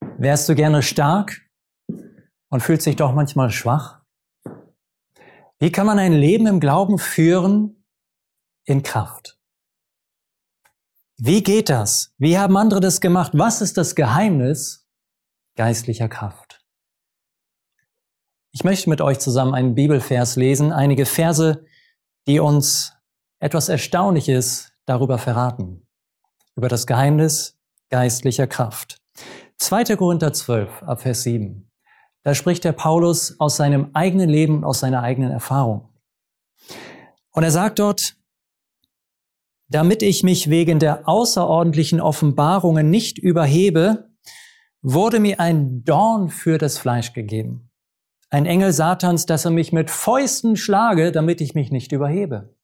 Wärst du gerne stark und fühlst dich doch manchmal schwach? Wie kann man ein Leben im Glauben führen in Kraft? Wie geht das? Wie haben andere das gemacht? Was ist das Geheimnis geistlicher Kraft? Ich möchte mit euch zusammen einen Bibelvers lesen, einige Verse, die uns etwas Erstaunliches darüber verraten, über das Geheimnis geistlicher Kraft. 2. Korinther 12, ab Vers 7. Da spricht der Paulus aus seinem eigenen Leben, aus seiner eigenen Erfahrung. Und er sagt dort, damit ich mich wegen der außerordentlichen Offenbarungen nicht überhebe, wurde mir ein Dorn für das Fleisch gegeben. Ein Engel Satans, dass er mich mit Fäusten schlage, damit ich mich nicht überhebe.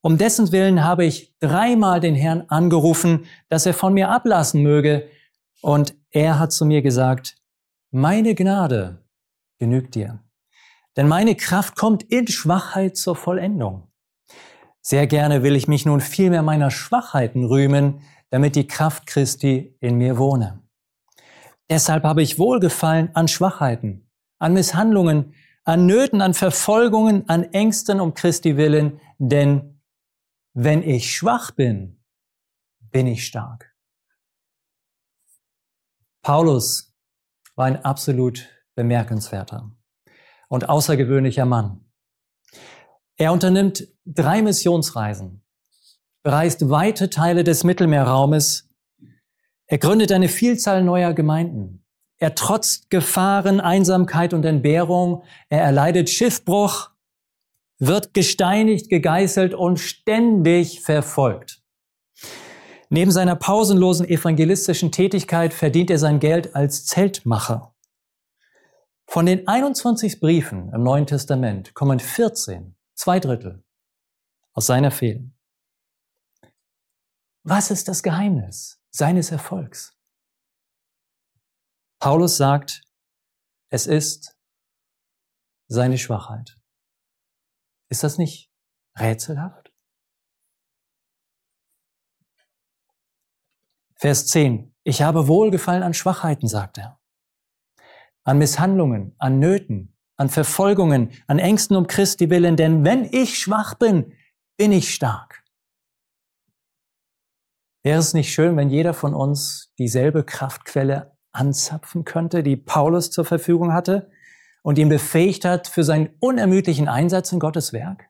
Um dessen Willen habe ich dreimal den Herrn angerufen, dass er von mir ablassen möge, und er hat zu mir gesagt, meine Gnade genügt dir. Denn meine Kraft kommt in Schwachheit zur Vollendung. Sehr gerne will ich mich nun vielmehr meiner Schwachheiten rühmen, damit die Kraft Christi in mir wohne. Deshalb habe ich Wohlgefallen an Schwachheiten, an Misshandlungen, an Nöten, an Verfolgungen, an Ängsten um Christi willen, denn wenn ich schwach bin, bin ich stark. Paulus war ein absolut bemerkenswerter und außergewöhnlicher Mann. Er unternimmt drei Missionsreisen, bereist weite Teile des Mittelmeerraumes, er gründet eine Vielzahl neuer Gemeinden, er trotzt Gefahren, Einsamkeit und Entbehrung, er erleidet Schiffbruch, wird gesteinigt, gegeißelt und ständig verfolgt. Neben seiner pausenlosen evangelistischen Tätigkeit verdient er sein Geld als Zeltmacher. Von den 21 Briefen im Neuen Testament kommen 14, zwei Drittel, aus seiner Fehlen. Was ist das Geheimnis seines Erfolgs? Paulus sagt, es ist seine Schwachheit. Ist das nicht rätselhaft? Vers 10. Ich habe Wohlgefallen an Schwachheiten, sagt er. An Misshandlungen, an Nöten, an Verfolgungen, an Ängsten um Christi willen, denn wenn ich schwach bin, bin ich stark. Wäre es nicht schön, wenn jeder von uns dieselbe Kraftquelle anzapfen könnte, die Paulus zur Verfügung hatte und ihn befähigt hat für seinen unermüdlichen Einsatz in Gottes Werk?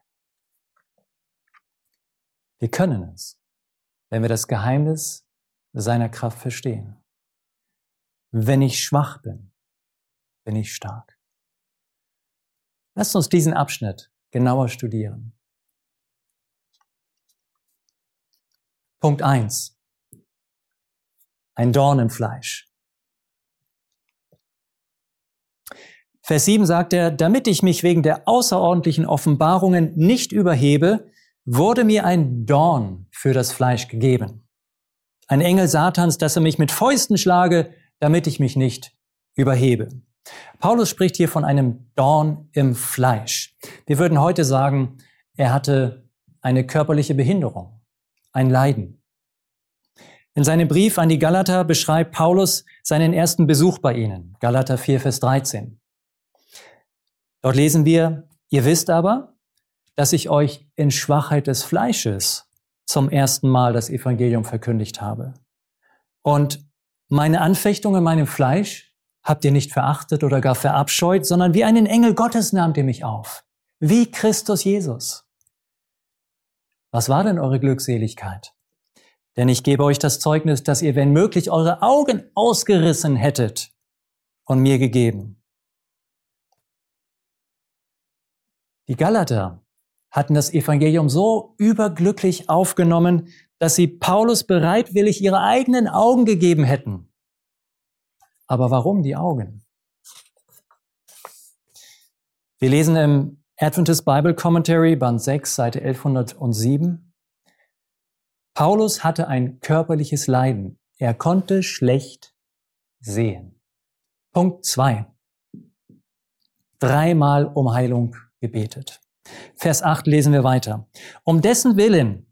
Wir können es, wenn wir das Geheimnis seiner Kraft verstehen. Wenn ich schwach bin, bin ich stark. Lasst uns diesen Abschnitt genauer studieren. Punkt eins: Ein Dorn im Fleisch. Vers 7 sagt er, damit ich mich wegen der außerordentlichen Offenbarungen nicht überhebe, wurde mir ein Dorn für das Fleisch gegeben ein Engel Satans, dass er mich mit Fäusten schlage, damit ich mich nicht überhebe. Paulus spricht hier von einem Dorn im Fleisch. Wir würden heute sagen, er hatte eine körperliche Behinderung, ein Leiden. In seinem Brief an die Galater beschreibt Paulus seinen ersten Besuch bei ihnen. Galater 4, Vers 13. Dort lesen wir, ihr wisst aber, dass ich euch in Schwachheit des Fleisches zum ersten Mal das Evangelium verkündigt habe. Und meine Anfechtung in meinem Fleisch habt ihr nicht verachtet oder gar verabscheut, sondern wie einen Engel Gottes nahmt ihr mich auf. Wie Christus Jesus. Was war denn eure Glückseligkeit? Denn ich gebe euch das Zeugnis, dass ihr, wenn möglich, eure Augen ausgerissen hättet und mir gegeben. Die Galater hatten das Evangelium so überglücklich aufgenommen, dass sie Paulus bereitwillig ihre eigenen Augen gegeben hätten. Aber warum die Augen? Wir lesen im Adventist Bible Commentary, Band 6, Seite 1107. Paulus hatte ein körperliches Leiden. Er konnte schlecht sehen. Punkt 2. Dreimal um Heilung gebetet. Vers 8 lesen wir weiter. Um dessen Willen,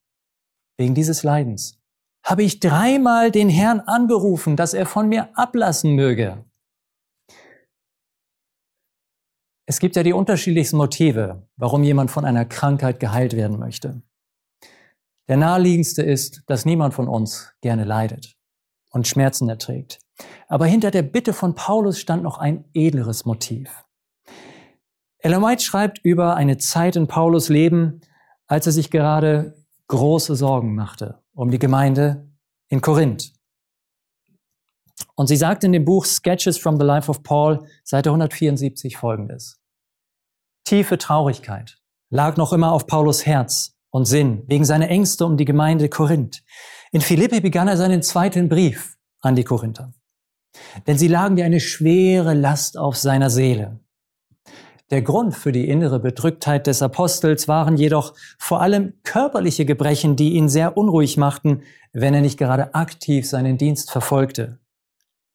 wegen dieses Leidens, habe ich dreimal den Herrn angerufen, dass er von mir ablassen möge. Es gibt ja die unterschiedlichsten Motive, warum jemand von einer Krankheit geheilt werden möchte. Der naheliegendste ist, dass niemand von uns gerne leidet und Schmerzen erträgt. Aber hinter der Bitte von Paulus stand noch ein edleres Motiv. Ellen White schreibt über eine Zeit in Paulus Leben, als er sich gerade große Sorgen machte um die Gemeinde in Korinth. Und sie sagt in dem Buch Sketches from the Life of Paul, Seite 174 folgendes. Tiefe Traurigkeit lag noch immer auf Paulus Herz und Sinn wegen seiner Ängste um die Gemeinde Korinth. In Philippi begann er seinen zweiten Brief an die Korinther. Denn sie lagen wie eine schwere Last auf seiner Seele. Der Grund für die innere Bedrücktheit des Apostels waren jedoch vor allem körperliche Gebrechen, die ihn sehr unruhig machten, wenn er nicht gerade aktiv seinen Dienst verfolgte.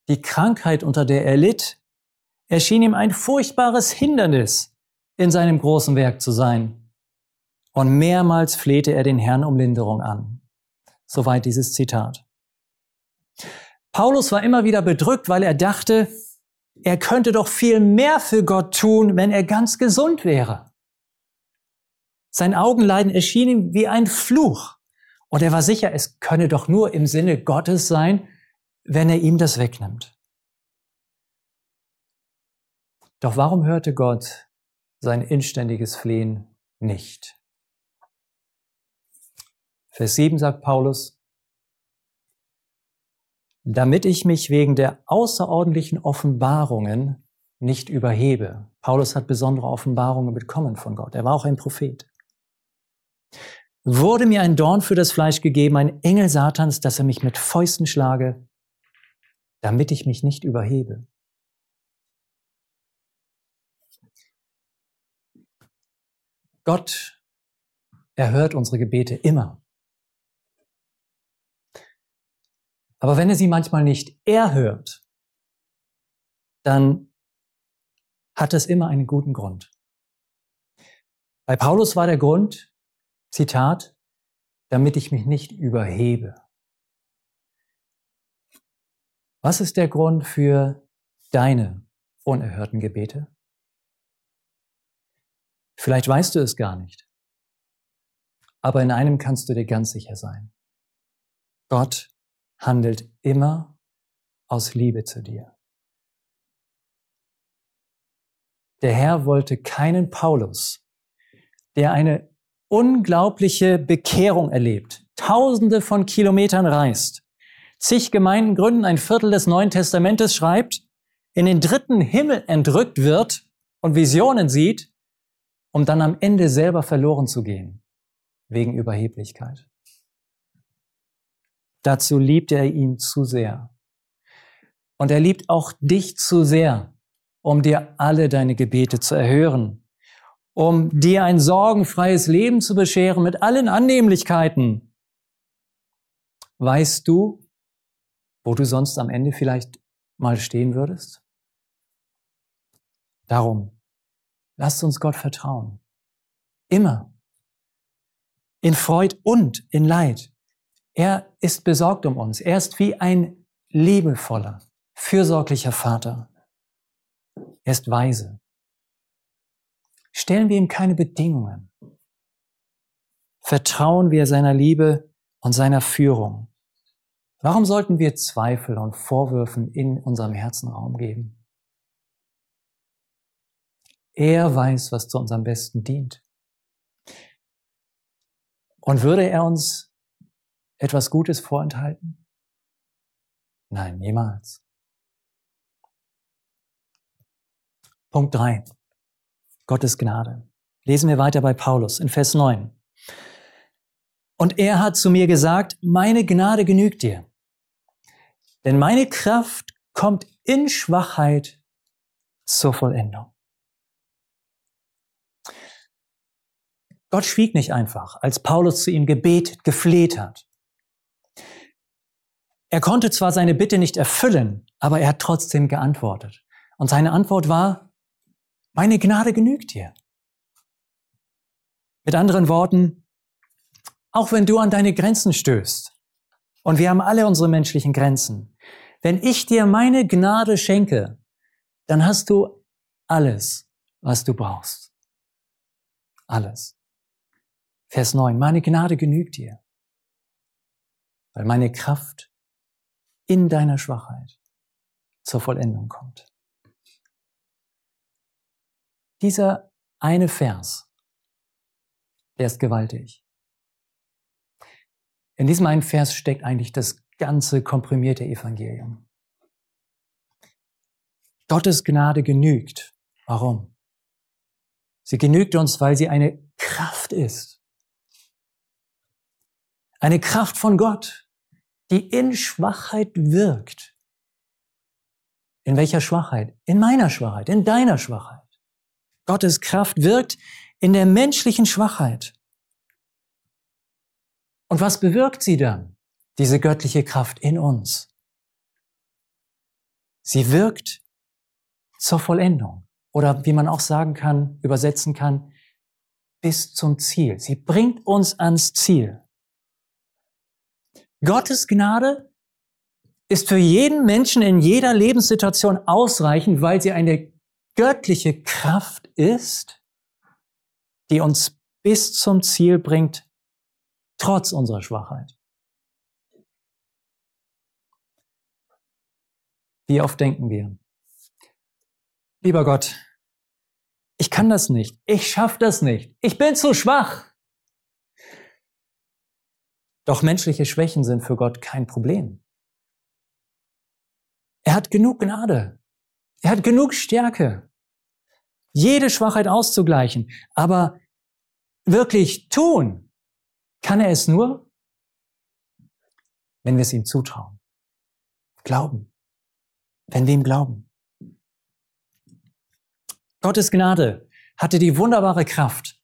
Die Krankheit, unter der er litt, erschien ihm ein furchtbares Hindernis in seinem großen Werk zu sein. Und mehrmals flehte er den Herrn um Linderung an. Soweit dieses Zitat. Paulus war immer wieder bedrückt, weil er dachte, er könnte doch viel mehr für Gott tun, wenn er ganz gesund wäre. Sein Augenleiden erschien ihm wie ein Fluch. Und er war sicher, es könne doch nur im Sinne Gottes sein, wenn er ihm das wegnimmt. Doch warum hörte Gott sein inständiges Flehen nicht? Vers 7 sagt Paulus, damit ich mich wegen der außerordentlichen Offenbarungen nicht überhebe. Paulus hat besondere Offenbarungen bekommen von Gott. Er war auch ein Prophet. Wurde mir ein Dorn für das Fleisch gegeben, ein Engel Satans, dass er mich mit Fäusten schlage, damit ich mich nicht überhebe. Gott erhört unsere Gebete immer. Aber wenn er sie manchmal nicht erhört, dann hat es immer einen guten Grund. Bei Paulus war der Grund, Zitat, damit ich mich nicht überhebe. Was ist der Grund für deine unerhörten Gebete? Vielleicht weißt du es gar nicht. Aber in einem kannst du dir ganz sicher sein. Gott handelt immer aus Liebe zu dir. Der Herr wollte keinen Paulus, der eine unglaubliche Bekehrung erlebt, tausende von Kilometern reist, zig Gemeinden gründen, ein Viertel des Neuen Testamentes schreibt, in den dritten Himmel entrückt wird und Visionen sieht, um dann am Ende selber verloren zu gehen, wegen Überheblichkeit. Dazu liebt er ihn zu sehr. Und er liebt auch dich zu sehr, um dir alle deine Gebete zu erhören, um dir ein sorgenfreies Leben zu bescheren mit allen Annehmlichkeiten. Weißt du, wo du sonst am Ende vielleicht mal stehen würdest? Darum, lasst uns Gott vertrauen. Immer. In Freud und in Leid. Er ist besorgt um uns. Er ist wie ein liebevoller, fürsorglicher Vater. Er ist weise. Stellen wir ihm keine Bedingungen. Vertrauen wir seiner Liebe und seiner Führung. Warum sollten wir Zweifel und Vorwürfen in unserem Herzen Raum geben? Er weiß, was zu unserem Besten dient. Und würde er uns etwas Gutes vorenthalten? Nein, niemals. Punkt drei: Gottes Gnade. Lesen wir weiter bei Paulus in Vers 9. Und er hat zu mir gesagt, meine Gnade genügt dir. Denn meine Kraft kommt in Schwachheit zur Vollendung. Gott schwieg nicht einfach, als Paulus zu ihm gebetet, gefleht hat. Er konnte zwar seine Bitte nicht erfüllen, aber er hat trotzdem geantwortet. Und seine Antwort war, meine Gnade genügt dir. Mit anderen Worten, auch wenn du an deine Grenzen stößt, Und wir haben alle unsere menschlichen Grenzen. Wenn ich dir meine Gnade schenke, dann hast du alles, was du brauchst. Alles. Vers 9. Meine Gnade genügt dir, weil meine Kraft in deiner Schwachheit zur Vollendung kommt. Dieser eine Vers, der ist gewaltig. In diesem einen Vers steckt eigentlich das ganze komprimierte Evangelium. Gottes Gnade genügt. Warum? Sie genügt uns, weil sie eine Kraft ist. Eine Kraft von Gott, die in Schwachheit wirkt. In welcher Schwachheit? In meiner Schwachheit, in deiner Schwachheit. Gottes Kraft wirkt in der menschlichen Schwachheit. Und was bewirkt sie dann, diese göttliche Kraft in uns? Sie wirkt zur Vollendung oder wie man auch sagen kann, übersetzen kann, bis zum Ziel. Sie bringt uns ans Ziel. Gottes Gnade ist für jeden Menschen in jeder Lebenssituation ausreichend, weil sie eine göttliche Kraft ist, die uns bis zum Ziel bringt, trotz unserer Schwachheit. Wie oft denken wir, lieber Gott, ich kann das nicht, ich schaffe das nicht, ich bin zu schwach. Doch menschliche Schwächen sind für Gott kein Problem. Er hat genug Gnade. Er hat genug Stärke, jede Schwachheit auszugleichen. Aber wirklich tun kann er es nur, wenn wir es ihm zutrauen. Glauben. Wenn wir ihm glauben. Gottes Gnade hatte die wunderbare Kraft,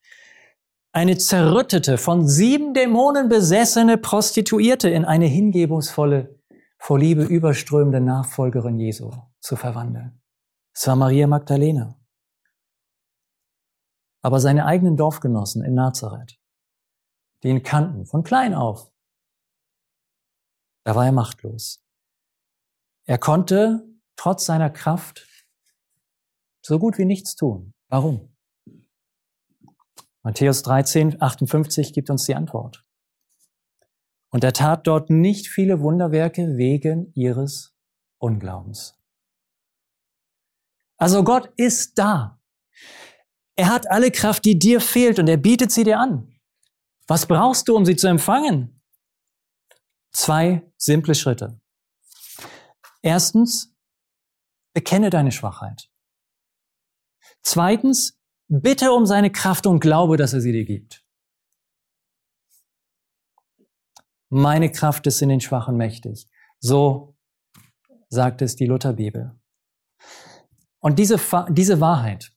eine zerrüttete, von sieben Dämonen besessene Prostituierte in eine hingebungsvolle, vor Liebe überströmende Nachfolgerin Jesu zu verwandeln. Es war Maria Magdalena. Aber seine eigenen Dorfgenossen in Nazareth, die ihn kannten, von klein auf, da war er machtlos. Er konnte trotz seiner Kraft so gut wie nichts tun. Warum? Matthäus 13, 58 gibt uns die Antwort. Und er tat dort nicht viele Wunderwerke wegen ihres Unglaubens. Also Gott ist da. Er hat alle Kraft, die dir fehlt und er bietet sie dir an. Was brauchst du, um sie zu empfangen? Zwei simple Schritte. Erstens, bekenne deine Schwachheit. Zweitens, bitte um seine Kraft und glaube, dass er sie dir gibt. Meine Kraft ist in den Schwachen mächtig. So sagt es die Lutherbibel. Und diese, diese Wahrheit,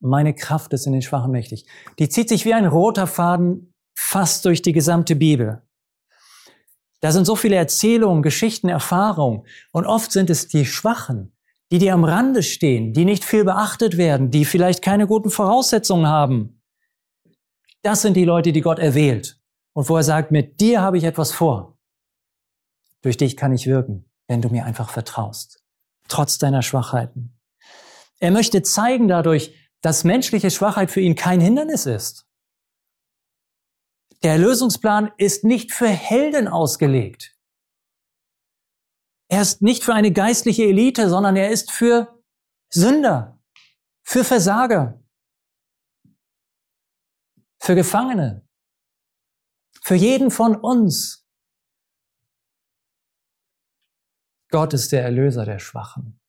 meine Kraft ist in den Schwachen mächtig, die zieht sich wie ein roter Faden fast durch die gesamte Bibel. Da sind so viele Erzählungen, Geschichten, Erfahrungen. Und oft sind es die Schwachen, die dir am Rande stehen, die nicht viel beachtet werden, die vielleicht keine guten Voraussetzungen haben. Das sind die Leute, die Gott erwählt. Und wo er sagt, mit dir habe ich etwas vor. Durch dich kann ich wirken, wenn du mir einfach vertraust. Trotz deiner Schwachheiten. Er möchte zeigen dadurch, dass menschliche Schwachheit für ihn kein Hindernis ist. Der Lösungsplan ist nicht für Helden ausgelegt. Er ist nicht für eine geistliche Elite, sondern er ist für Sünder, für Versager, für Gefangene, für jeden von uns. Gott ist der Erlöser der Schwachen.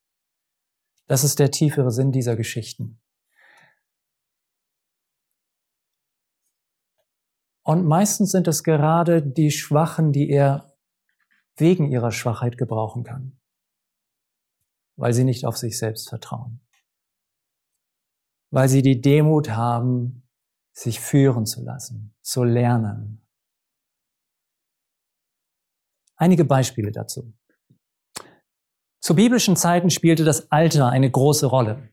Das ist der tiefere Sinn dieser Geschichten. Und meistens sind es gerade die Schwachen, die er wegen ihrer Schwachheit gebrauchen kann, weil sie nicht auf sich selbst vertrauen, weil sie die Demut haben, sich führen zu lassen, zu lernen. Einige Beispiele dazu. Zu biblischen Zeiten spielte das Alter eine große Rolle.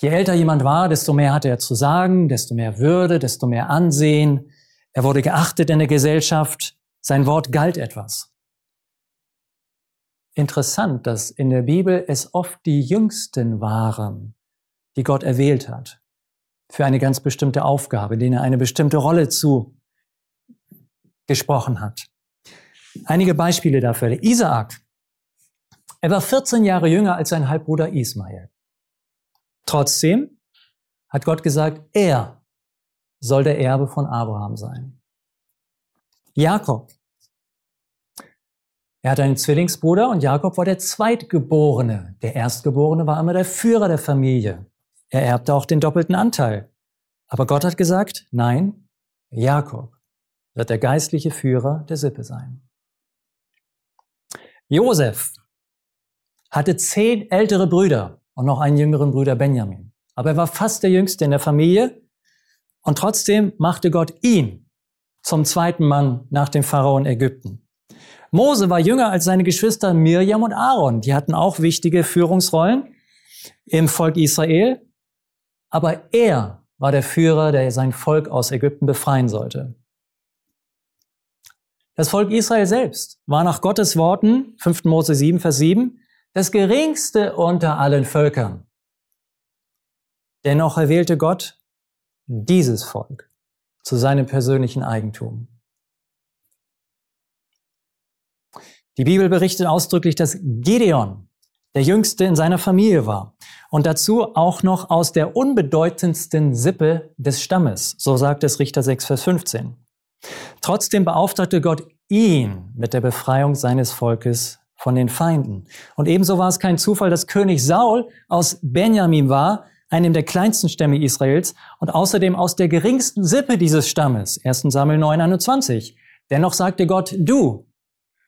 Je älter jemand war, desto mehr hatte er zu sagen, desto mehr Würde, desto mehr Ansehen. Er wurde geachtet in der Gesellschaft. Sein Wort galt etwas. Interessant, dass in der Bibel es oft die Jüngsten waren, die Gott erwählt hat, für eine ganz bestimmte Aufgabe, denen er eine bestimmte Rolle zugesprochen hat. Einige Beispiele dafür. Isaak. Er war 14 Jahre jünger als sein Halbbruder Ismael. Trotzdem hat Gott gesagt, er soll der Erbe von Abraham sein. Jakob. Er hatte einen Zwillingsbruder und Jakob war der Zweitgeborene. Der Erstgeborene war immer der Führer der Familie. Er erbte auch den doppelten Anteil. Aber Gott hat gesagt, nein, Jakob wird der geistliche Führer der Sippe sein. Josef hatte zehn ältere Brüder und noch einen jüngeren Bruder Benjamin. Aber er war fast der jüngste in der Familie und trotzdem machte Gott ihn zum zweiten Mann nach dem Pharao in Ägypten. Mose war jünger als seine Geschwister Mirjam und Aaron. Die hatten auch wichtige Führungsrollen im Volk Israel. Aber er war der Führer, der sein Volk aus Ägypten befreien sollte. Das Volk Israel selbst war nach Gottes Worten, 5. Mose 7, Vers 7, das geringste unter allen Völkern. Dennoch erwählte Gott dieses Volk zu seinem persönlichen Eigentum. Die Bibel berichtet ausdrücklich, dass Gideon der jüngste in seiner Familie war und dazu auch noch aus der unbedeutendsten Sippe des Stammes, so sagt es Richter 6, Vers 15. Trotzdem beauftragte Gott ihn mit der Befreiung seines Volkes von den Feinden. Und ebenso war es kein Zufall, dass König Saul aus Benjamin war, einem der kleinsten Stämme Israels und außerdem aus der geringsten Sippe dieses Stammes. 1. Samuel 9, 21. Dennoch sagte Gott, du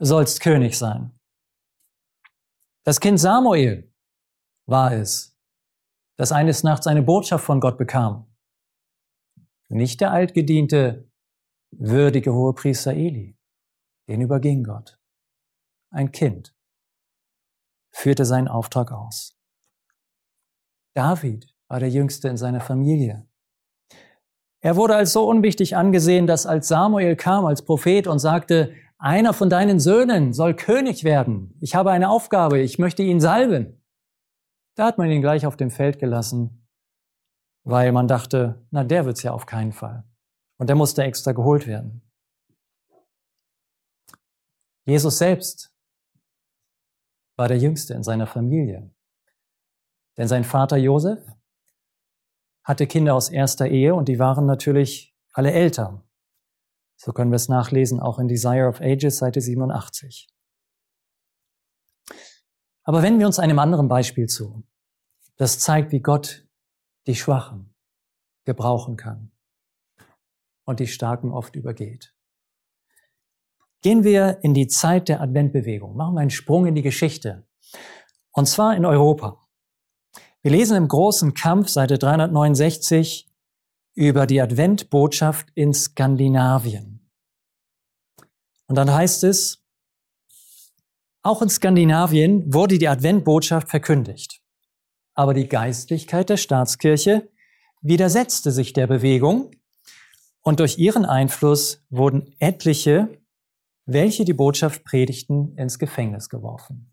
sollst König sein. Das Kind Samuel war es, das eines Nachts eine Botschaft von Gott bekam. Nicht der altgediente, würdige Hohepriester Eli. Den überging Gott. Ein Kind führte seinen Auftrag aus. David war der Jüngste in seiner Familie. Er wurde als so unwichtig angesehen, dass als Samuel kam als Prophet und sagte, einer von deinen Söhnen soll König werden. Ich habe eine Aufgabe, ich möchte ihn salben. Da hat man ihn gleich auf dem Feld gelassen, weil man dachte, na, der wird's ja auf keinen Fall. Und der musste extra geholt werden. Jesus selbst war der Jüngste in seiner Familie. Denn sein Vater Josef hatte Kinder aus erster Ehe und die waren natürlich alle älter. So können wir es nachlesen, auch in Desire of Ages, Seite 87. Aber wenden wir uns einem anderen Beispiel zu. Das zeigt, wie Gott die Schwachen gebrauchen kann und die Starken oft übergeht. Gehen wir in die Zeit der Adventbewegung. Machen wir einen Sprung in die Geschichte. Und zwar in Europa. Wir lesen im großen Kampf, Seite 369, über die Adventbotschaft in Skandinavien. Und dann heißt es, auch in Skandinavien wurde die Adventbotschaft verkündigt. Aber die Geistlichkeit der Staatskirche widersetzte sich der Bewegung und durch ihren Einfluss wurden etliche welche die Botschaft predigten, ins Gefängnis geworfen.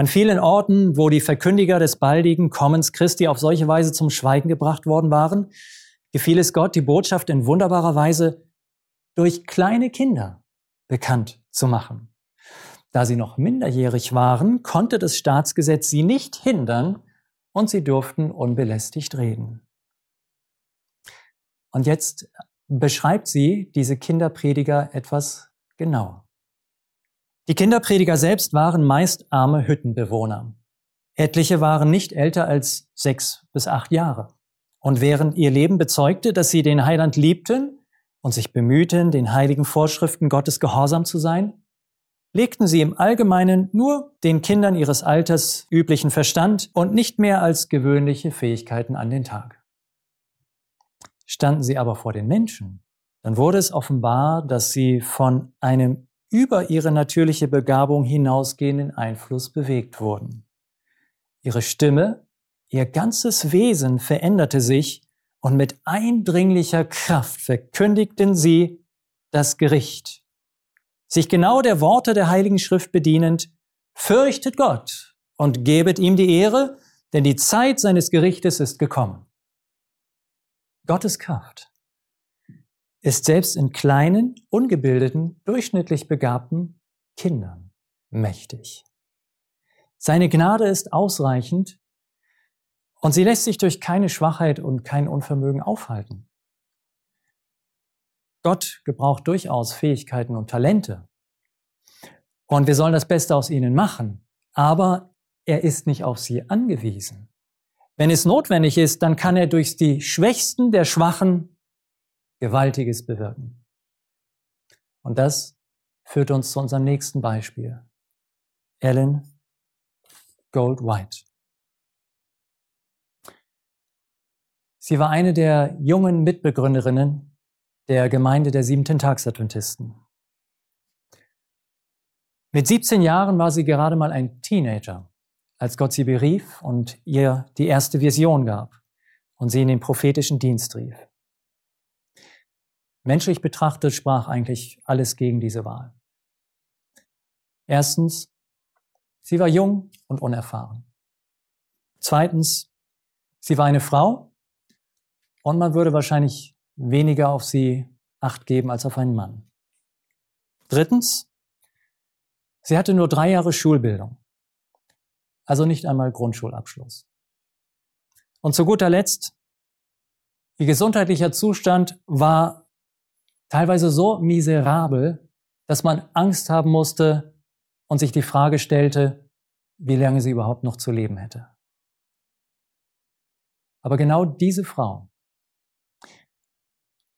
An vielen Orten, wo die Verkündiger des baldigen Kommens Christi auf solche Weise zum Schweigen gebracht worden waren, gefiel es Gott, die Botschaft in wunderbarer Weise durch kleine Kinder bekannt zu machen. Da sie noch minderjährig waren, konnte das Staatsgesetz sie nicht hindern und sie durften unbelästigt reden. Und jetzt beschreibt sie diese Kinderprediger etwas genauer. Die Kinderprediger selbst waren meist arme Hüttenbewohner. Etliche waren nicht älter als sechs bis acht Jahre. Und während ihr Leben bezeugte, dass sie den Heiland liebten und sich bemühten, den heiligen Vorschriften Gottes gehorsam zu sein, legten sie im Allgemeinen nur den Kindern ihres Alters üblichen Verstand und nicht mehr als gewöhnliche Fähigkeiten an den Tag. Standen sie aber vor den Menschen, dann wurde es offenbar, dass sie von einem über ihre natürliche Begabung hinausgehenden Einfluss bewegt wurden. Ihre Stimme, ihr ganzes Wesen veränderte sich und mit eindringlicher Kraft verkündigten sie das Gericht. Sich genau der Worte der Heiligen Schrift bedienend, fürchtet Gott und gebet ihm die Ehre, denn die Zeit seines Gerichtes ist gekommen. Gottes Kraft ist selbst in kleinen, ungebildeten, durchschnittlich begabten Kindern mächtig. Seine Gnade ist ausreichend und sie lässt sich durch keine Schwachheit und kein Unvermögen aufhalten. Gott gebraucht durchaus Fähigkeiten und Talente. Und wir sollen das Beste aus ihnen machen. Aber er ist nicht auf sie angewiesen. Wenn es notwendig ist, dann kann er durch die Schwächsten der Schwachen Gewaltiges bewirken. Und das führt uns zu unserem nächsten Beispiel. Ellen Gold White. Sie war eine der jungen Mitbegründerinnen der Gemeinde der Siebenten Tagsadventisten. Mit 17 Jahren war sie gerade mal ein Teenager, als Gott sie berief und ihr die erste Vision gab und sie in den prophetischen Dienst rief. Menschlich betrachtet sprach eigentlich alles gegen diese Wahl. Erstens, sie war jung und unerfahren. Zweitens, sie war eine Frau und man würde wahrscheinlich weniger auf sie acht geben als auf einen Mann. Drittens, sie hatte nur drei Jahre Schulbildung, also nicht einmal Grundschulabschluss. Und zu guter Letzt, ihr gesundheitlicher Zustand war teilweise so miserabel, dass man Angst haben musste und sich die Frage stellte, wie lange sie überhaupt noch zu leben hätte. Aber genau diese Frau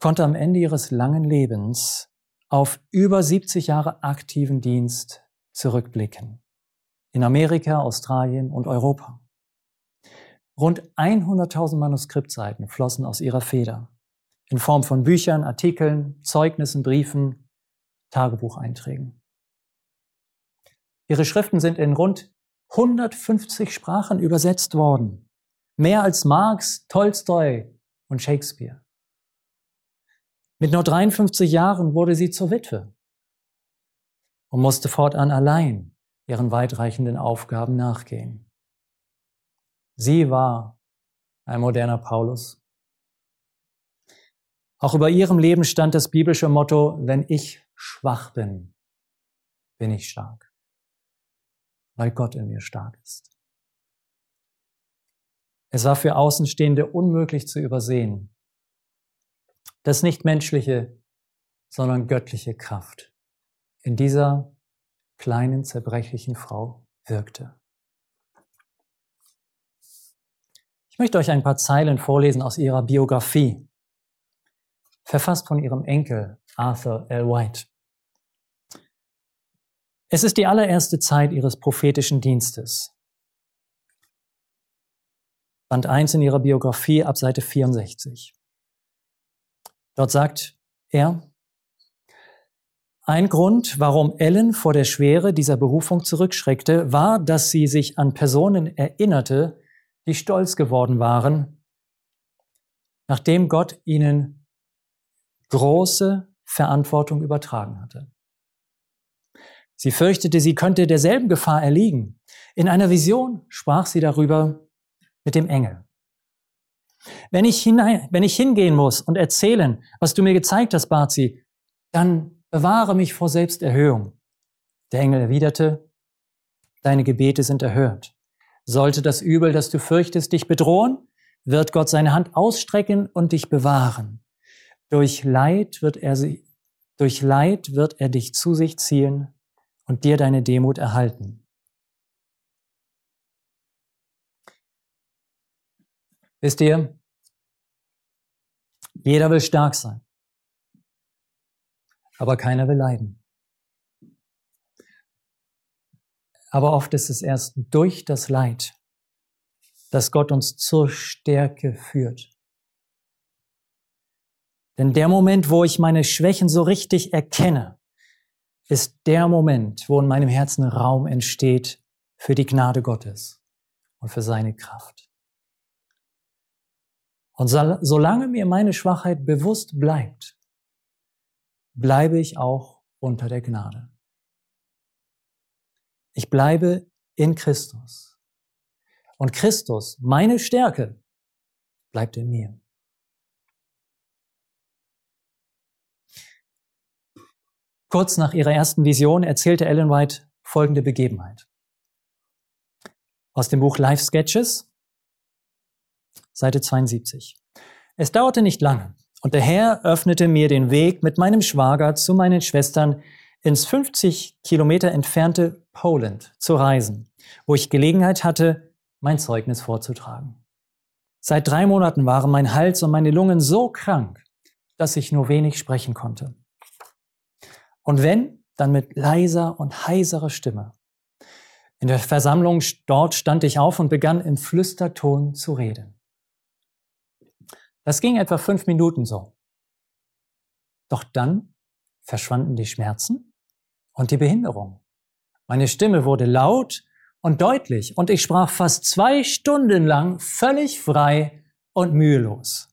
konnte am Ende ihres langen Lebens auf über 70 Jahre aktiven Dienst zurückblicken. In Amerika, Australien und Europa. Rund 100.000 Manuskriptseiten flossen aus ihrer Feder in Form von Büchern, Artikeln, Zeugnissen, Briefen, Tagebucheinträgen. Ihre Schriften sind in rund 150 Sprachen übersetzt worden. Mehr als Marx, Tolstoi und Shakespeare. Mit nur 53 Jahren wurde sie zur Witwe und musste fortan allein ihren weitreichenden Aufgaben nachgehen. Sie war ein moderner Paulus. Auch über ihrem Leben stand das biblische Motto, wenn ich schwach bin, bin ich stark, weil Gott in mir stark ist. Es war für Außenstehende unmöglich zu übersehen, dass nicht menschliche, sondern göttliche Kraft in dieser kleinen, zerbrechlichen Frau wirkte. Ich möchte euch ein paar Zeilen vorlesen aus ihrer Biografie, verfasst von ihrem Enkel Arthur L. White. Es ist die allererste Zeit ihres prophetischen Dienstes. Band 1 in ihrer Biografie ab Seite 64. Dort sagt er, ein Grund, warum Ellen vor der Schwere dieser Berufung zurückschreckte, war, dass sie sich an Personen erinnerte, die stolz geworden waren, nachdem Gott ihnen große Verantwortung übertragen hatte. Sie fürchtete, sie könnte derselben Gefahr erliegen. In einer Vision sprach sie darüber mit dem Engel. Wenn ich, hinein, wenn ich hingehen muss und erzählen, was du mir gezeigt hast, bat sie, dann bewahre mich vor Selbsterhöhung. Der Engel erwiderte, deine Gebete sind erhört. Sollte das Übel, das du fürchtest, dich bedrohen, wird Gott seine Hand ausstrecken und dich bewahren. Durch Leid wird er sie, durch Leid wird er dich zu sich ziehen und dir deine Demut erhalten. Wisst ihr, jeder will stark sein, aber keiner will leiden. Aber oft ist es erst durch das Leid, dass Gott uns zur Stärke führt. Denn der Moment, wo ich meine Schwächen so richtig erkenne, ist der Moment, wo in meinem Herzen Raum entsteht für die Gnade Gottes und für seine Kraft. Und solange mir meine Schwachheit bewusst bleibt, bleibe ich auch unter der Gnade. Ich bleibe in Christus. Und Christus, meine Stärke, bleibt in mir. Kurz nach ihrer ersten Vision erzählte Ellen White folgende Begebenheit. Aus dem Buch Life Sketches, Seite 72. Es dauerte nicht lange und der Herr öffnete mir den Weg mit meinem Schwager zu meinen Schwestern ins 50 Kilometer entfernte Poland zu reisen, wo ich Gelegenheit hatte, mein Zeugnis vorzutragen. Seit drei Monaten waren mein Hals und meine Lungen so krank, dass ich nur wenig sprechen konnte. Und wenn, dann mit leiser und heiserer Stimme. In der Versammlung dort stand ich auf und begann im Flüsterton zu reden. Das ging etwa fünf Minuten so. Doch dann verschwanden die Schmerzen und die Behinderung. Meine Stimme wurde laut und deutlich und ich sprach fast zwei Stunden lang völlig frei und mühelos.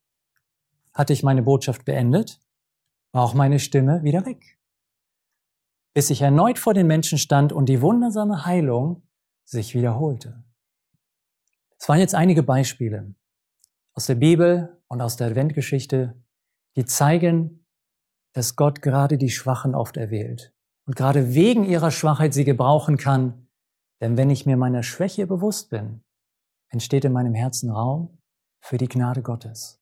Hatte ich meine Botschaft beendet, war auch meine Stimme wieder weg. Bis ich erneut vor den Menschen stand und die wundersame Heilung sich wiederholte. Es waren jetzt einige Beispiele aus der Bibel und aus der Adventgeschichte, die zeigen, dass Gott gerade die Schwachen oft erwählt und gerade wegen ihrer Schwachheit sie gebrauchen kann. Denn wenn ich mir meiner Schwäche bewusst bin, entsteht in meinem Herzen Raum für die Gnade Gottes.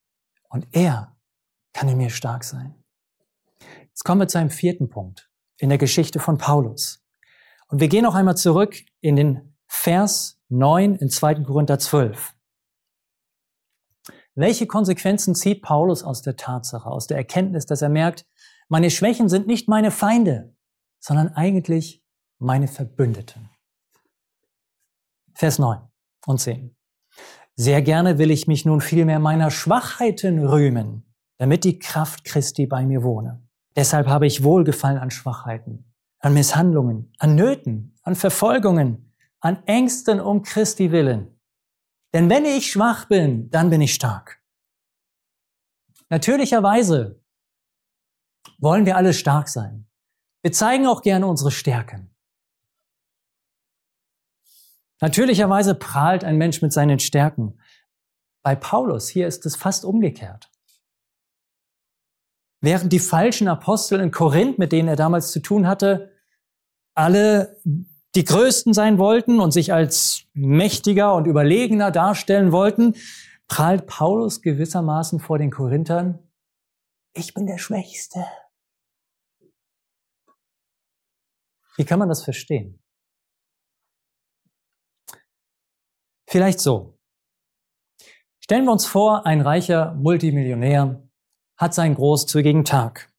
Und er kann in mir stark sein. Jetzt kommen wir zu einem vierten Punkt in der Geschichte von Paulus. Und wir gehen noch einmal zurück in den Vers 9 in 2. Korinther 12. Welche Konsequenzen zieht Paulus aus der Tatsache, aus der Erkenntnis, dass er merkt, meine Schwächen sind nicht meine Feinde, sondern eigentlich meine Verbündeten? Vers 9 und 10. Sehr gerne will ich mich nun vielmehr meiner Schwachheiten rühmen, damit die Kraft Christi bei mir wohne. Deshalb habe ich Wohlgefallen an Schwachheiten, an Misshandlungen, an Nöten, an Verfolgungen, an Ängsten um Christi willen denn wenn ich schwach bin, dann bin ich stark. Natürlicherweise wollen wir alle stark sein. Wir zeigen auch gerne unsere Stärken. Natürlicherweise prahlt ein Mensch mit seinen Stärken. Bei Paulus hier ist es fast umgekehrt. Während die falschen Apostel in Korinth, mit denen er damals zu tun hatte, alle die Größten sein wollten und sich als mächtiger und überlegener darstellen wollten, prahlt Paulus gewissermaßen vor den Korinthern, ich bin der Schwächste. Wie kann man das verstehen? Vielleicht so. Stellen wir uns vor, ein reicher Multimillionär hat seinen großzügigen Tag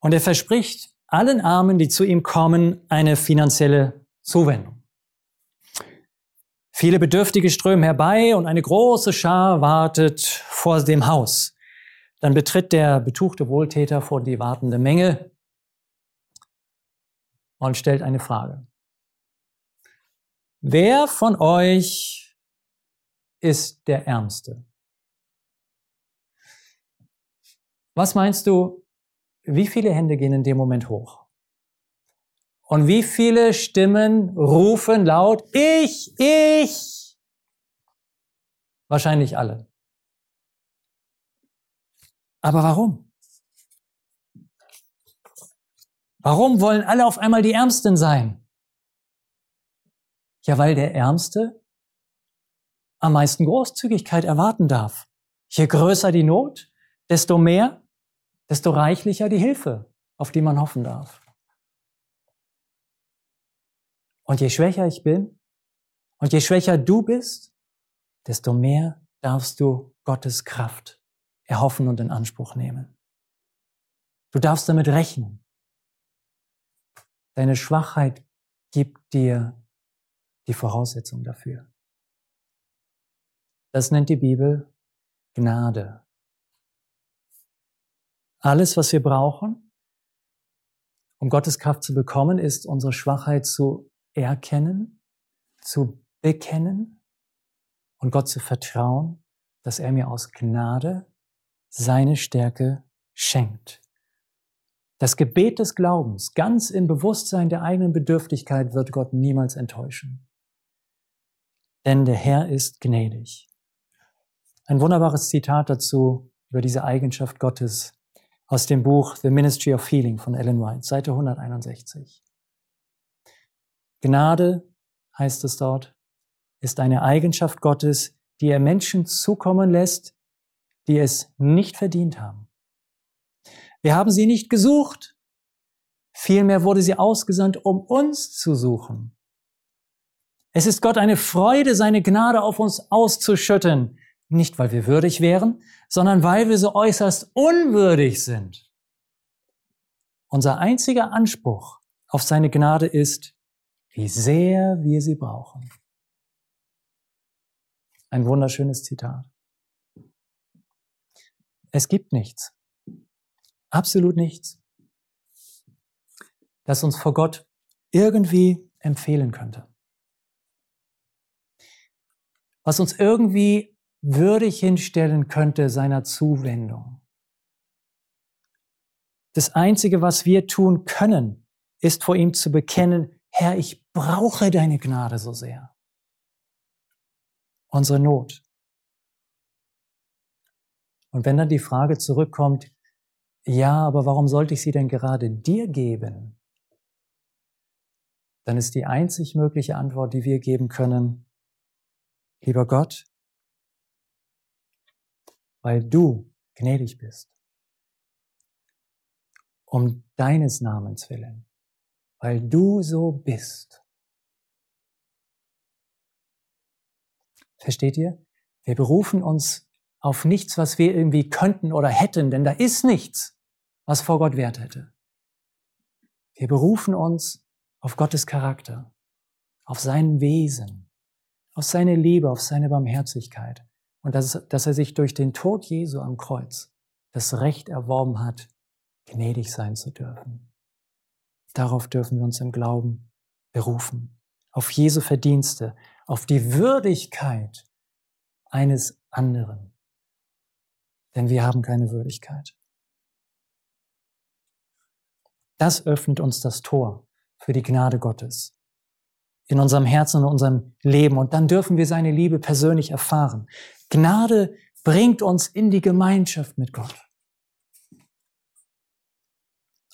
und er verspricht allen Armen, die zu ihm kommen, eine finanzielle Zuwendung. Viele Bedürftige strömen herbei und eine große Schar wartet vor dem Haus. Dann betritt der betuchte Wohltäter vor die wartende Menge und stellt eine Frage. Wer von euch ist der Ärmste? Was meinst du, wie viele Hände gehen in dem Moment hoch? Und wie viele Stimmen rufen laut, ich, ich? Wahrscheinlich alle. Aber warum? Warum wollen alle auf einmal die Ärmsten sein? Ja, weil der Ärmste am meisten Großzügigkeit erwarten darf. Je größer die Not, desto mehr, desto reichlicher die Hilfe, auf die man hoffen darf. Und je schwächer ich bin und je schwächer du bist, desto mehr darfst du Gottes Kraft erhoffen und in Anspruch nehmen. Du darfst damit rechnen. Deine Schwachheit gibt dir die Voraussetzung dafür. Das nennt die Bibel Gnade. Alles, was wir brauchen, um Gottes Kraft zu bekommen, ist unsere Schwachheit zu erkennen, zu bekennen und Gott zu vertrauen, dass er mir aus Gnade seine Stärke schenkt. Das Gebet des Glaubens, ganz im Bewusstsein der eigenen Bedürftigkeit, wird Gott niemals enttäuschen. Denn der Herr ist gnädig. Ein wunderbares Zitat dazu über diese Eigenschaft Gottes aus dem Buch The Ministry of Healing von Ellen White, Seite 161. Gnade, heißt es dort, ist eine Eigenschaft Gottes, die er Menschen zukommen lässt, die es nicht verdient haben. Wir haben sie nicht gesucht. Vielmehr wurde sie ausgesandt, um uns zu suchen. Es ist Gott eine Freude, seine Gnade auf uns auszuschütten. Nicht, weil wir würdig wären, sondern weil wir so äußerst unwürdig sind. Unser einziger Anspruch auf seine Gnade ist, wie sehr wir sie brauchen. Ein wunderschönes Zitat. Es gibt nichts, absolut nichts, das uns vor Gott irgendwie empfehlen könnte. Was uns irgendwie würdig hinstellen könnte seiner Zuwendung. Das Einzige, was wir tun können, ist vor ihm zu bekennen, Herr, ich brauche deine Gnade so sehr. Unsere Not. Und wenn dann die Frage zurückkommt, ja, aber warum sollte ich sie denn gerade dir geben? Dann ist die einzig mögliche Antwort, die wir geben können, lieber Gott, weil du gnädig bist, um deines Namens willen, weil du so bist. Versteht ihr? Wir berufen uns auf nichts, was wir irgendwie könnten oder hätten, denn da ist nichts, was vor Gott Wert hätte. Wir berufen uns auf Gottes Charakter, auf sein Wesen, auf seine Liebe, auf seine Barmherzigkeit und dass, dass er sich durch den Tod Jesu am Kreuz das Recht erworben hat, gnädig sein zu dürfen. Darauf dürfen wir uns im Glauben berufen, auf Jesu Verdienste, auf die Würdigkeit eines anderen denn wir haben keine Würdigkeit. Das öffnet uns das Tor für die Gnade Gottes in unserem Herzen und unserem Leben. Und dann dürfen wir seine Liebe persönlich erfahren. Gnade bringt uns in die Gemeinschaft mit Gott.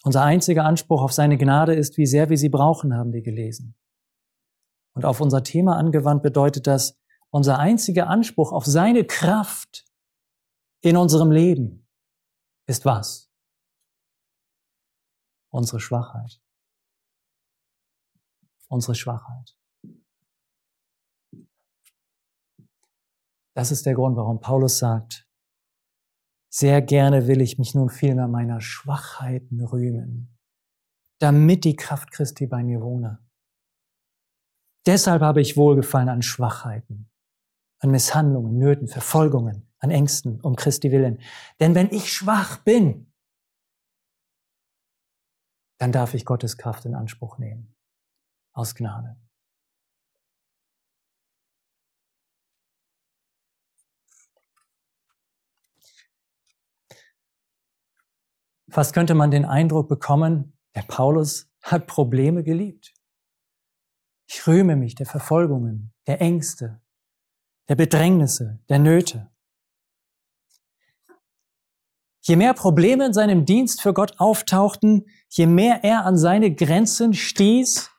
Unser einziger Anspruch auf seine Gnade ist, wie sehr wir sie brauchen, haben wir gelesen. Und auf unser Thema angewandt bedeutet das, unser einziger Anspruch auf seine Kraft in unserem Leben ist was? Unsere Schwachheit. Unsere Schwachheit. Das ist der Grund, warum Paulus sagt, sehr gerne will ich mich nun vielmehr meiner Schwachheiten rühmen, damit die Kraft Christi bei mir wohne. Deshalb habe ich Wohlgefallen an Schwachheiten, an Misshandlungen, Nöten, Verfolgungen, an Ängsten um Christi willen. Denn wenn ich schwach bin, dann darf ich Gottes Kraft in Anspruch nehmen. Aus Gnade. Fast könnte man den Eindruck bekommen, der Paulus hat Probleme geliebt. Ich rühme mich der Verfolgungen, der Ängste, der Bedrängnisse, der Nöte. Je mehr Probleme in seinem Dienst für Gott auftauchten, je mehr er an seine Grenzen stieß,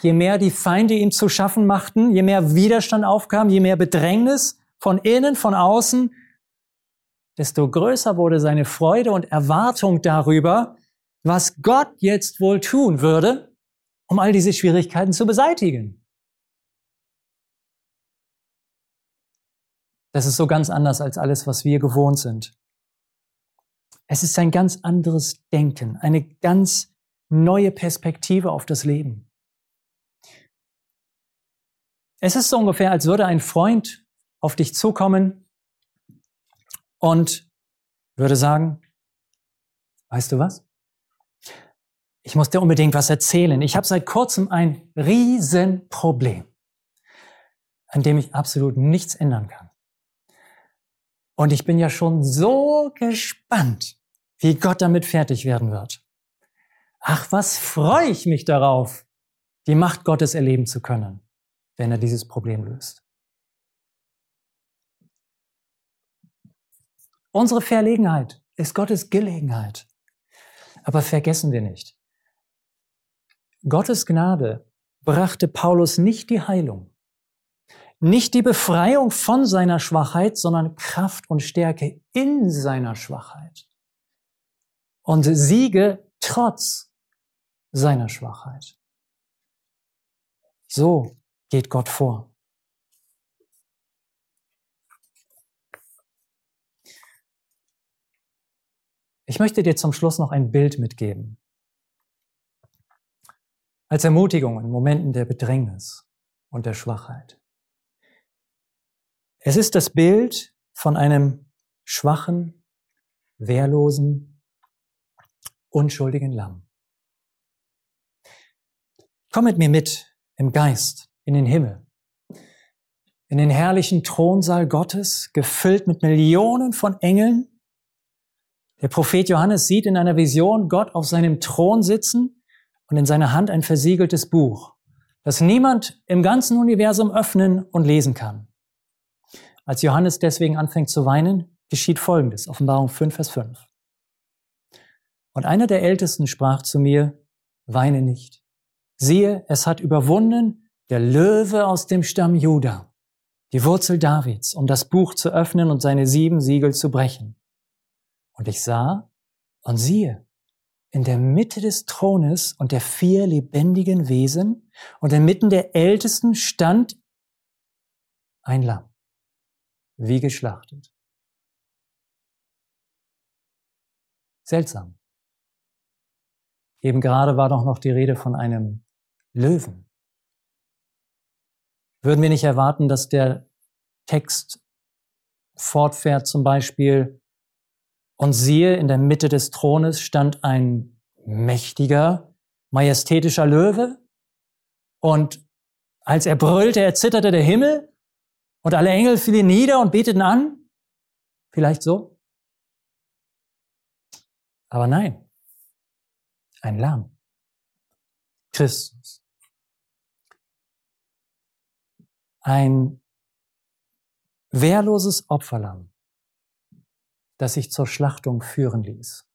je mehr die Feinde ihm zu schaffen machten, je mehr Widerstand aufkam, je mehr Bedrängnis von innen, von außen, desto größer wurde seine Freude und Erwartung darüber, was Gott jetzt wohl tun würde, um all diese Schwierigkeiten zu beseitigen. Das ist so ganz anders als alles, was wir gewohnt sind. Es ist ein ganz anderes Denken, eine ganz neue Perspektive auf das Leben. Es ist so ungefähr, als würde ein Freund auf dich zukommen und würde sagen, weißt du was? Ich muss dir unbedingt was erzählen. Ich habe seit kurzem ein Riesenproblem, an dem ich absolut nichts ändern kann. Und ich bin ja schon so gespannt, wie Gott damit fertig werden wird. Ach, was freue ich mich darauf, die Macht Gottes erleben zu können, wenn er dieses Problem löst. Unsere Verlegenheit ist Gottes Gelegenheit. Aber vergessen wir nicht, Gottes Gnade brachte Paulus nicht die Heilung, nicht die Befreiung von seiner Schwachheit, sondern Kraft und Stärke in seiner Schwachheit und Siege trotz seiner Schwachheit. So geht Gott vor. Ich möchte dir zum Schluss noch ein Bild mitgeben. Als Ermutigung in Momenten der Bedrängnis und der Schwachheit. Es ist das Bild von einem schwachen, wehrlosen, unschuldigen Lamm. Komm mit mir mit im Geist in den Himmel, in den herrlichen Thronsaal Gottes, gefüllt mit Millionen von Engeln, der Prophet Johannes sieht in einer Vision Gott auf seinem Thron sitzen und in seiner Hand ein versiegeltes Buch, das niemand im ganzen Universum öffnen und lesen kann. Als Johannes deswegen anfängt zu weinen, geschieht Folgendes, Offenbarung 5, Vers 5. Und einer der Ältesten sprach zu mir, weine nicht. Siehe, es hat überwunden der Löwe aus dem Stamm Juda, die Wurzel Davids, um das Buch zu öffnen und seine sieben Siegel zu brechen. Und ich sah und siehe, in der Mitte des Thrones und der vier lebendigen Wesen und inmitten der Ältesten stand ein Lamm, wie geschlachtet. Seltsam. Eben gerade war doch noch die Rede von einem Löwen. Würden wir nicht erwarten, dass der Text fortfährt, zum Beispiel, und siehe, in der Mitte des Thrones stand ein mächtiger, majestätischer Löwe. Und als er brüllte, erzitterte der Himmel und alle Engel fielen nieder und beteten an. Vielleicht so. Aber nein, ein Lamm. Christus. Ein wehrloses Opferlamm das sich zur Schlachtung führen ließ.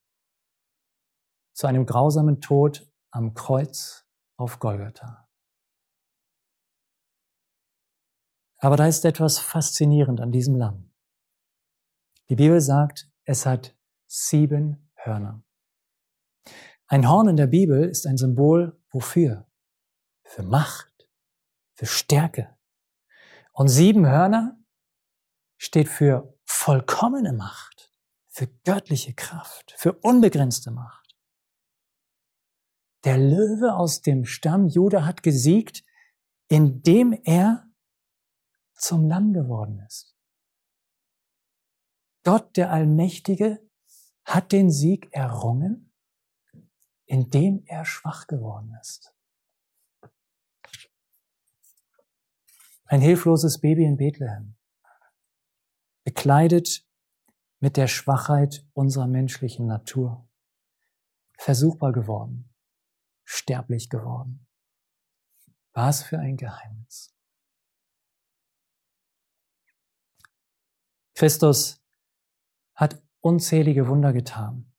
Zu einem grausamen Tod am Kreuz auf Golgatha. Aber da ist etwas faszinierend an diesem Lamm. Die Bibel sagt, es hat sieben Hörner. Ein Horn in der Bibel ist ein Symbol wofür? Für Macht, für Stärke. Und sieben Hörner steht für vollkommene Macht für göttliche Kraft, für unbegrenzte Macht. Der Löwe aus dem Stamm Juda hat gesiegt, indem er zum Lamm geworden ist. Gott, der Allmächtige, hat den Sieg errungen, indem er schwach geworden ist. Ein hilfloses Baby in Bethlehem, bekleidet mit der Schwachheit unserer menschlichen Natur. Versuchbar geworden, sterblich geworden. Was für ein Geheimnis. Christus hat unzählige Wunder getan,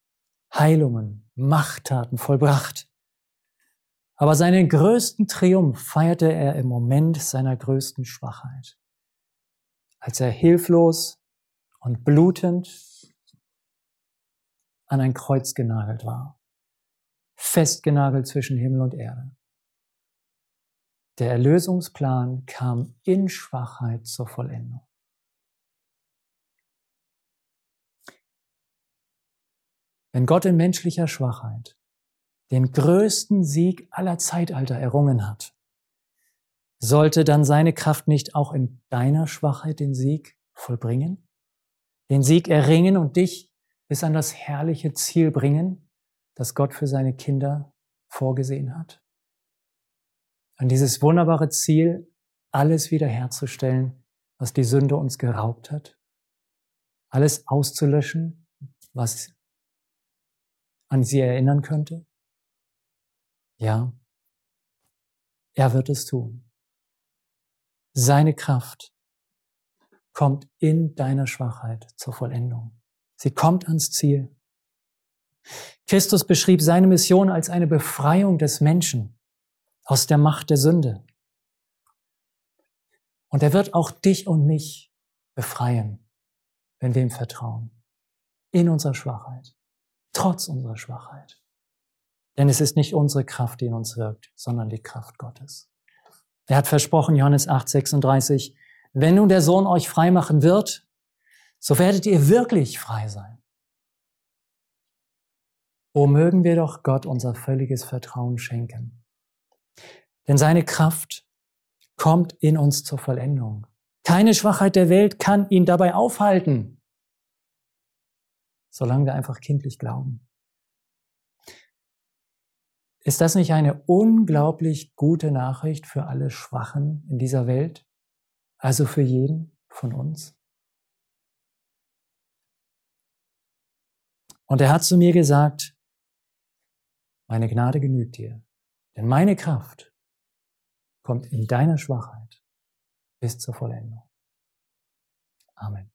Heilungen, Machttaten vollbracht. Aber seinen größten Triumph feierte er im Moment seiner größten Schwachheit, als er hilflos und blutend an ein Kreuz genagelt war. Festgenagelt zwischen Himmel und Erde. Der Erlösungsplan kam in Schwachheit zur Vollendung. Wenn Gott in menschlicher Schwachheit den größten Sieg aller Zeitalter errungen hat, sollte dann seine Kraft nicht auch in deiner Schwachheit den Sieg vollbringen? Den Sieg erringen und dich bis an das herrliche Ziel bringen, das Gott für seine Kinder vorgesehen hat. An dieses wunderbare Ziel, alles wiederherzustellen, was die Sünde uns geraubt hat, alles auszulöschen, was an sie erinnern könnte, Ja, er wird es tun. Seine Kraft kommt in deiner Schwachheit zur Vollendung. Sie kommt ans Ziel. Christus beschrieb seine Mission als eine Befreiung des Menschen aus der Macht der Sünde. Und er wird auch dich und mich befreien, wenn wir ihm vertrauen. In unserer Schwachheit. Trotz unserer Schwachheit. Denn es ist nicht unsere Kraft, die in uns wirkt, sondern die Kraft Gottes. Er hat versprochen, Johannes 8, 36, wenn nun der Sohn euch frei machen wird, so werdet ihr wirklich frei sein. O mögen wir doch Gott unser völliges Vertrauen schenken. Denn seine Kraft kommt in uns zur Vollendung. Keine Schwachheit der Welt kann ihn dabei aufhalten, solange wir einfach kindlich glauben. Ist das nicht eine unglaublich gute Nachricht für alle Schwachen in dieser Welt? Also für jeden von uns? Und er hat zu mir gesagt, meine Gnade genügt dir, denn meine Kraft kommt in deiner Schwachheit bis zur Vollendung. Amen.